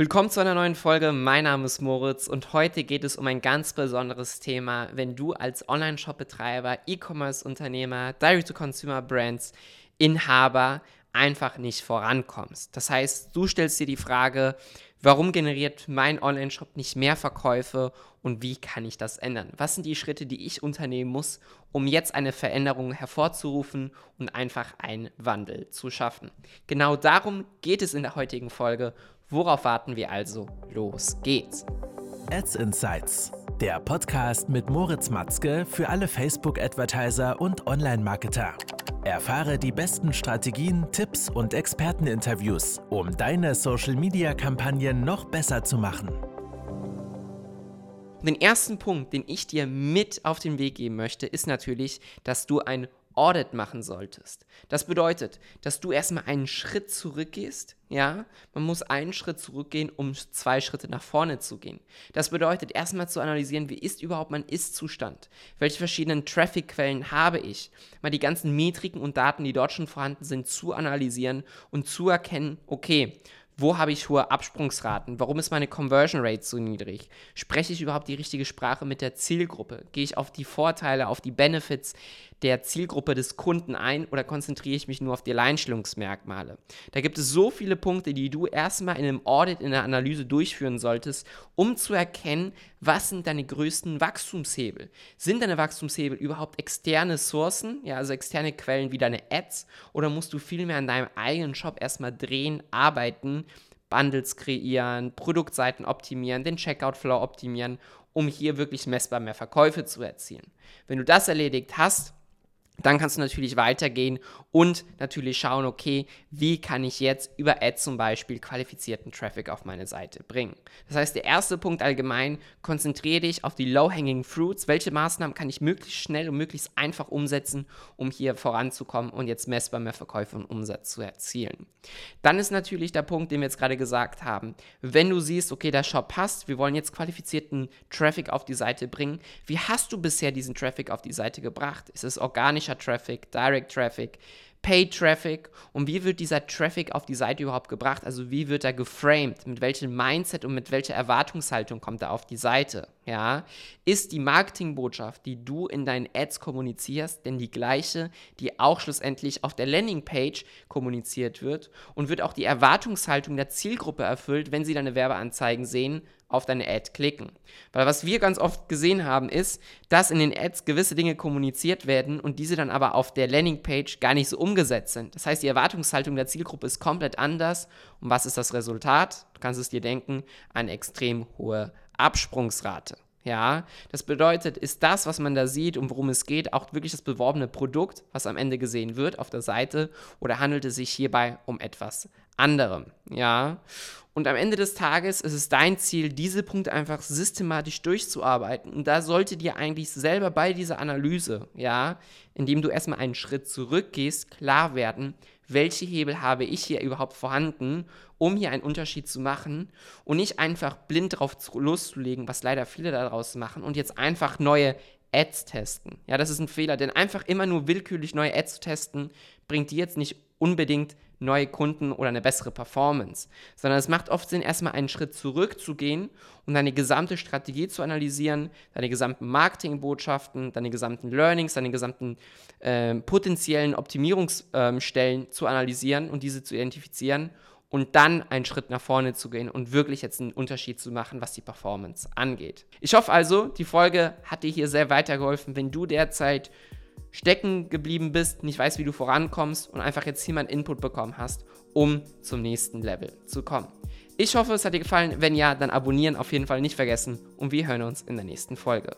Willkommen zu einer neuen Folge. Mein Name ist Moritz und heute geht es um ein ganz besonderes Thema, wenn du als Online-Shop-Betreiber, E-Commerce-Unternehmer, Direct-to-Consumer-Brands, Inhaber einfach nicht vorankommst. Das heißt, du stellst dir die Frage, warum generiert mein Online-Shop nicht mehr Verkäufe und wie kann ich das ändern? Was sind die Schritte, die ich unternehmen muss, um jetzt eine Veränderung hervorzurufen und einfach einen Wandel zu schaffen? Genau darum geht es in der heutigen Folge Worauf warten wir also? Los geht's! Ads Insights, der Podcast mit Moritz Matzke für alle Facebook-Advertiser und Online-Marketer. Erfahre die besten Strategien, Tipps und Experteninterviews, um deine Social-Media-Kampagnen noch besser zu machen. Den ersten Punkt, den ich dir mit auf den Weg geben möchte, ist natürlich, dass du ein Audit machen solltest. Das bedeutet, dass du erstmal einen Schritt zurückgehst. Ja, man muss einen Schritt zurückgehen, um zwei Schritte nach vorne zu gehen. Das bedeutet, erstmal zu analysieren, wie ist überhaupt mein Ist-Zustand? Welche verschiedenen Traffic-Quellen habe ich? Mal die ganzen Metriken und Daten, die dort schon vorhanden sind, zu analysieren und zu erkennen, okay, wo habe ich hohe Absprungsraten? Warum ist meine Conversion Rate so niedrig? Spreche ich überhaupt die richtige Sprache mit der Zielgruppe? Gehe ich auf die Vorteile, auf die Benefits der Zielgruppe des Kunden ein oder konzentriere ich mich nur auf die Alleinstellungsmerkmale? Da gibt es so viele Punkte, die du erstmal in einem Audit, in der Analyse durchführen solltest, um zu erkennen, was sind deine größten Wachstumshebel? Sind deine Wachstumshebel überhaupt externe Sourcen, ja, also externe Quellen wie deine Ads, oder musst du vielmehr an deinem eigenen Shop erstmal drehen, arbeiten, Bundles kreieren, Produktseiten optimieren, den Checkout-Flow optimieren, um hier wirklich messbar mehr Verkäufe zu erzielen. Wenn du das erledigt hast, dann kannst du natürlich weitergehen und natürlich schauen, okay, wie kann ich jetzt über Ads zum Beispiel qualifizierten Traffic auf meine Seite bringen. Das heißt, der erste Punkt allgemein, konzentriere dich auf die Low-Hanging Fruits. Welche Maßnahmen kann ich möglichst schnell und möglichst einfach umsetzen, um hier voranzukommen und jetzt messbar mehr Verkäufe und Umsatz zu erzielen. Dann ist natürlich der Punkt, den wir jetzt gerade gesagt haben, wenn du siehst, okay, der Shop passt, wir wollen jetzt qualifizierten Traffic auf die Seite bringen, wie hast du bisher diesen Traffic auf die Seite gebracht? Ist es organisch organischer Traffic, Direct Traffic, Paid Traffic und wie wird dieser Traffic auf die Seite überhaupt gebracht? Also wie wird er geframed? Mit welchem Mindset und mit welcher Erwartungshaltung kommt er auf die Seite? Ja, ist die Marketingbotschaft, die du in deinen Ads kommunizierst, denn die gleiche, die auch schlussendlich auf der Landingpage kommuniziert wird und wird auch die Erwartungshaltung der Zielgruppe erfüllt, wenn sie deine Werbeanzeigen sehen, auf deine Ad klicken. Weil was wir ganz oft gesehen haben, ist, dass in den Ads gewisse Dinge kommuniziert werden und diese dann aber auf der Landingpage gar nicht so umgesetzt sind. Das heißt, die Erwartungshaltung der Zielgruppe ist komplett anders. Und was ist das Resultat? Du kannst es dir denken, eine extrem hohe Absprungsrate. Ja, das bedeutet, ist das, was man da sieht und worum es geht, auch wirklich das beworbene Produkt, was am Ende gesehen wird auf der Seite, oder handelt es sich hierbei um etwas anderem? Ja, und am Ende des Tages ist es dein Ziel, diese Punkte einfach systematisch durchzuarbeiten. Und da sollte dir eigentlich selber bei dieser Analyse, ja, indem du erstmal einen Schritt zurückgehst, klar werden, welche Hebel habe ich hier überhaupt vorhanden, um hier einen Unterschied zu machen und nicht einfach blind drauf loszulegen, was leider viele daraus machen und jetzt einfach neue Ads testen. Ja, das ist ein Fehler, denn einfach immer nur willkürlich neue Ads zu testen, bringt dir jetzt nicht unbedingt neue Kunden oder eine bessere Performance, sondern es macht oft Sinn, erstmal einen Schritt zurückzugehen und deine gesamte Strategie zu analysieren, deine gesamten Marketingbotschaften, deine gesamten Learnings, deine gesamten äh, potenziellen Optimierungsstellen ähm, zu analysieren und diese zu identifizieren und dann einen Schritt nach vorne zu gehen und wirklich jetzt einen Unterschied zu machen, was die Performance angeht. Ich hoffe also, die Folge hat dir hier sehr weitergeholfen, wenn du derzeit stecken geblieben bist, nicht weißt, wie du vorankommst und einfach jetzt hier mal einen Input bekommen hast, um zum nächsten Level zu kommen. Ich hoffe, es hat dir gefallen. Wenn ja, dann abonnieren auf jeden Fall nicht vergessen und wir hören uns in der nächsten Folge.